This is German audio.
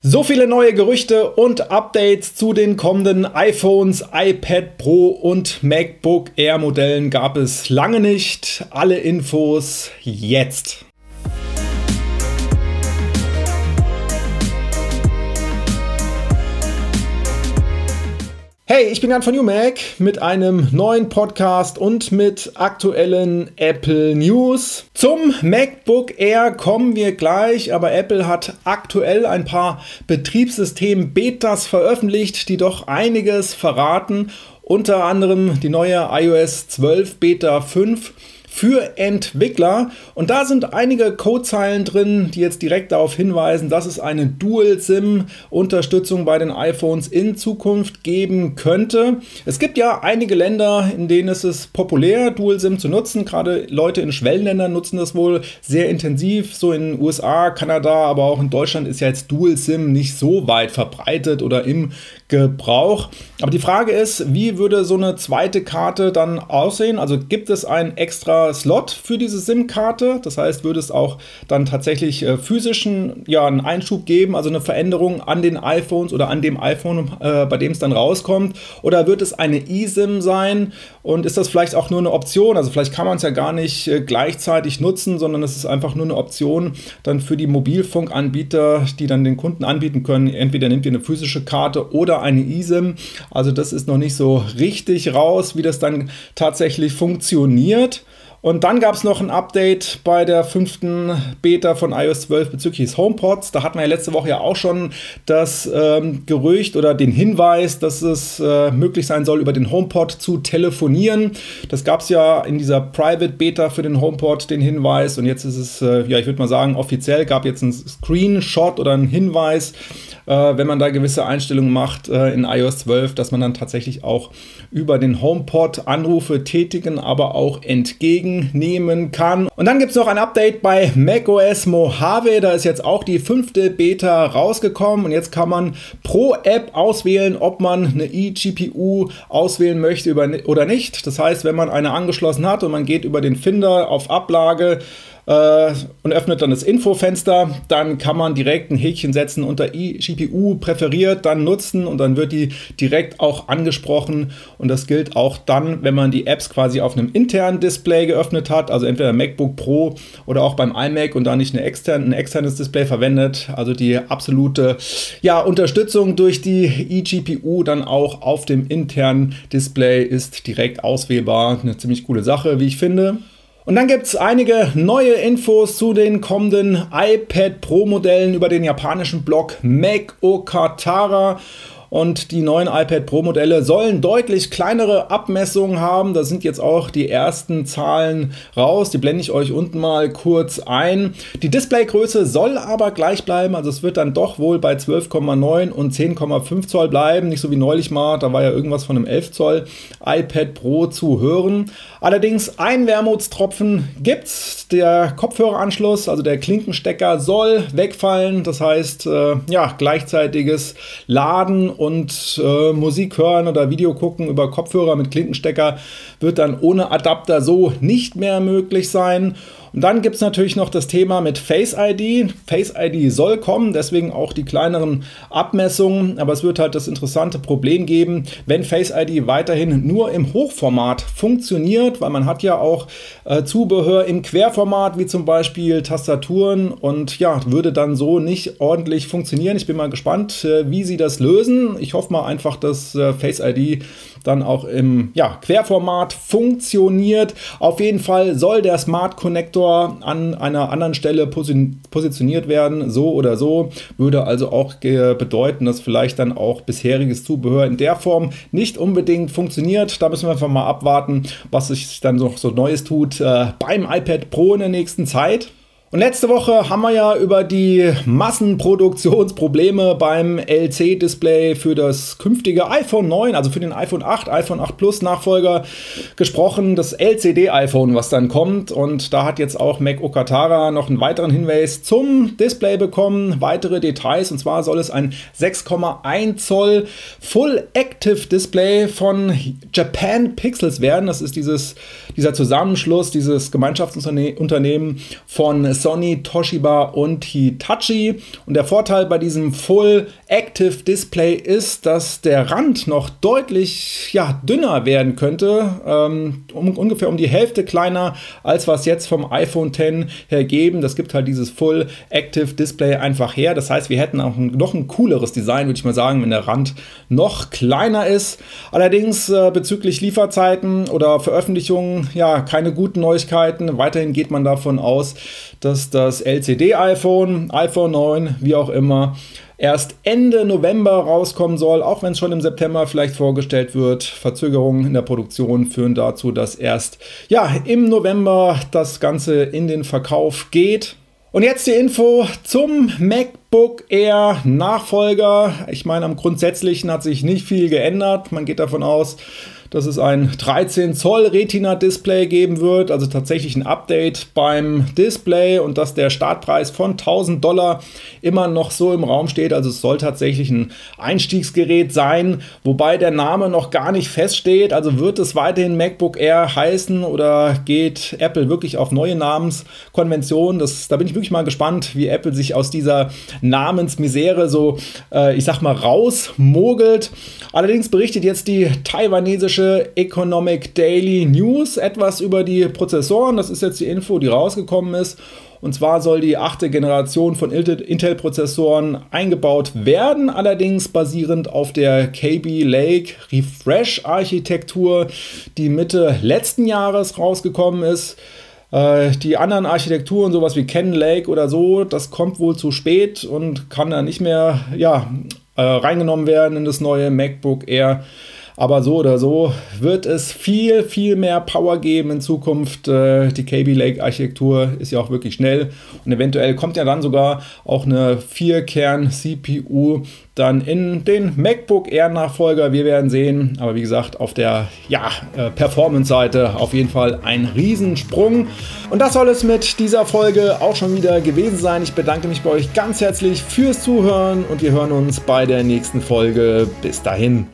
So viele neue Gerüchte und Updates zu den kommenden iPhones, iPad Pro und MacBook Air Modellen gab es lange nicht. Alle Infos jetzt. Hey, ich bin Jan von UMac mit einem neuen Podcast und mit aktuellen Apple News. Zum MacBook Air kommen wir gleich, aber Apple hat aktuell ein paar Betriebssystem-Betas veröffentlicht, die doch einiges verraten. Unter anderem die neue iOS 12 Beta 5 für Entwickler. Und da sind einige Codezeilen drin, die jetzt direkt darauf hinweisen, dass es eine Dual-SIM-Unterstützung bei den iPhones in Zukunft geben könnte. Es gibt ja einige Länder, in denen es ist populär, Dual-SIM zu nutzen. Gerade Leute in Schwellenländern nutzen das wohl sehr intensiv. So in USA, Kanada, aber auch in Deutschland ist ja jetzt Dual-SIM nicht so weit verbreitet oder im Gebrauch. Aber die Frage ist, wie würde so eine zweite Karte dann aussehen? Also gibt es einen extra Slot für diese SIM-Karte? Das heißt, würde es auch dann tatsächlich äh, physischen ja, einen Einschub geben, also eine Veränderung an den iPhones oder an dem iPhone, äh, bei dem es dann rauskommt? Oder wird es eine eSIM sein? Und ist das vielleicht auch nur eine Option? Also vielleicht kann man es ja gar nicht äh, gleichzeitig nutzen, sondern es ist einfach nur eine Option dann für die Mobilfunkanbieter, die dann den Kunden anbieten können. Entweder nimmt ihr eine physische Karte oder eine eSIM. Also das ist noch nicht so richtig raus, wie das dann tatsächlich funktioniert. Und dann gab es noch ein Update bei der fünften Beta von iOS 12 bezüglich des HomePods. Da hatten wir ja letzte Woche ja auch schon das ähm, Gerücht oder den Hinweis, dass es äh, möglich sein soll, über den HomePod zu telefonieren. Das gab es ja in dieser Private Beta für den HomePod, den Hinweis. Und jetzt ist es, äh, ja, ich würde mal sagen, offiziell gab jetzt ein Screenshot oder einen Hinweis, äh, wenn man da gewisse Einstellungen macht äh, in iOS 12, dass man dann tatsächlich auch über den HomePod Anrufe tätigen, aber auch entgegennehmen kann. Und dann gibt es noch ein Update bei macOS Mojave. Da ist jetzt auch die fünfte Beta rausgekommen und jetzt kann man pro App auswählen, ob man eine eGPU auswählen möchte oder nicht. Das heißt, wenn man eine angeschlossen hat und man geht über den Finder auf Ablage, äh, und öffnet dann das Infofenster. Dann kann man direkt ein Häkchen setzen unter GPU präferiert, dann nutzen und dann wird die direkt auch angesprochen. Und das gilt auch dann, wenn man die Apps quasi auf einem internen Display geöffnet hat, also entweder MacBook Pro oder auch beim iMac und da nicht eine externe, ein externes Display verwendet. Also die absolute ja, Unterstützung durch die eGPU dann auch auf dem internen Display ist direkt auswählbar. Eine ziemlich coole Sache, wie ich finde. Und dann gibt es einige neue Infos zu den kommenden iPad Pro Modellen über den japanischen Blog Make Okatara. Und die neuen iPad Pro Modelle sollen deutlich kleinere Abmessungen haben. Da sind jetzt auch die ersten Zahlen raus. Die blende ich euch unten mal kurz ein. Die Displaygröße soll aber gleich bleiben. Also es wird dann doch wohl bei 12,9 und 10,5 Zoll bleiben. Nicht so wie neulich mal. Da war ja irgendwas von einem 11 Zoll iPad Pro zu hören. Allerdings ein Wermutstropfen gibt's. Der Kopfhöreranschluss, also der Klinkenstecker, soll wegfallen. Das heißt, äh, ja, gleichzeitiges Laden und äh, Musik hören oder Video gucken über Kopfhörer mit Klinkenstecker wird dann ohne Adapter so nicht mehr möglich sein. Und dann gibt es natürlich noch das Thema mit Face ID. Face ID soll kommen, deswegen auch die kleineren Abmessungen. Aber es wird halt das interessante Problem geben, wenn Face ID weiterhin nur im Hochformat funktioniert, weil man hat ja auch äh, Zubehör im Querformat, wie zum Beispiel Tastaturen und ja, würde dann so nicht ordentlich funktionieren. Ich bin mal gespannt, äh, wie sie das lösen. Ich hoffe mal einfach, dass äh, Face ID dann auch im ja, Querformat funktioniert. Auf jeden Fall soll der Smart Connector an einer anderen Stelle positioniert werden, so oder so. Würde also auch bedeuten, dass vielleicht dann auch bisheriges Zubehör in der Form nicht unbedingt funktioniert. Da müssen wir einfach mal abwarten, was sich dann noch so Neues tut äh, beim iPad Pro in der nächsten Zeit. Und letzte Woche haben wir ja über die Massenproduktionsprobleme beim LC-Display für das künftige iPhone 9, also für den iPhone 8, iPhone 8 Plus Nachfolger gesprochen, das LCD-iPhone, was dann kommt. Und da hat jetzt auch Mac Okatara noch einen weiteren Hinweis zum Display bekommen, weitere Details. Und zwar soll es ein 6,1 Zoll Full Active Display von Japan Pixels werden. Das ist dieses, dieser Zusammenschluss, dieses Gemeinschaftsunternehmen von Sony, Toshiba und Hitachi. Und der Vorteil bei diesem Full Active Display ist, dass der Rand noch deutlich ja, dünner werden könnte, ähm, um, ungefähr um die Hälfte kleiner, als was jetzt vom iPhone X hergeben. Das gibt halt dieses Full Active Display einfach her. Das heißt, wir hätten auch ein, noch ein cooleres Design, würde ich mal sagen, wenn der Rand noch kleiner ist. Allerdings äh, bezüglich Lieferzeiten oder Veröffentlichungen, ja, keine guten Neuigkeiten. Weiterhin geht man davon aus, dass das LCD-iPhone, iPhone 9, wie auch immer, erst Ende November rauskommen soll, auch wenn es schon im September vielleicht vorgestellt wird. Verzögerungen in der Produktion führen dazu, dass erst ja, im November das Ganze in den Verkauf geht. Und jetzt die Info zum MacBook Air Nachfolger. Ich meine, am Grundsätzlichen hat sich nicht viel geändert. Man geht davon aus, dass es ein 13 Zoll Retina Display geben wird, also tatsächlich ein Update beim Display und dass der Startpreis von 1000 Dollar immer noch so im Raum steht. Also es soll tatsächlich ein Einstiegsgerät sein, wobei der Name noch gar nicht feststeht. Also wird es weiterhin MacBook Air heißen oder geht Apple wirklich auf neue Namenskonventionen? Das, da bin ich wirklich mal gespannt, wie Apple sich aus dieser Namensmisere so, äh, ich sag mal, rausmogelt. Allerdings berichtet jetzt die taiwanesische britische Economic Daily News etwas über die Prozessoren. Das ist jetzt die Info, die rausgekommen ist. Und zwar soll die achte Generation von Intel-Prozessoren eingebaut werden, allerdings basierend auf der KB Lake Refresh-Architektur, die Mitte letzten Jahres rausgekommen ist. Äh, die anderen Architekturen, sowas wie Ken Lake oder so, das kommt wohl zu spät und kann dann nicht mehr ja, äh, reingenommen werden in das neue MacBook Air. Aber so oder so wird es viel, viel mehr Power geben in Zukunft. Äh, die KB Lake Architektur ist ja auch wirklich schnell und eventuell kommt ja dann sogar auch eine 4-Kern-CPU dann in den MacBook Air Nachfolger. Wir werden sehen. Aber wie gesagt, auf der ja, äh, Performance-Seite auf jeden Fall ein Riesensprung. Und das soll es mit dieser Folge auch schon wieder gewesen sein. Ich bedanke mich bei euch ganz herzlich fürs Zuhören und wir hören uns bei der nächsten Folge. Bis dahin.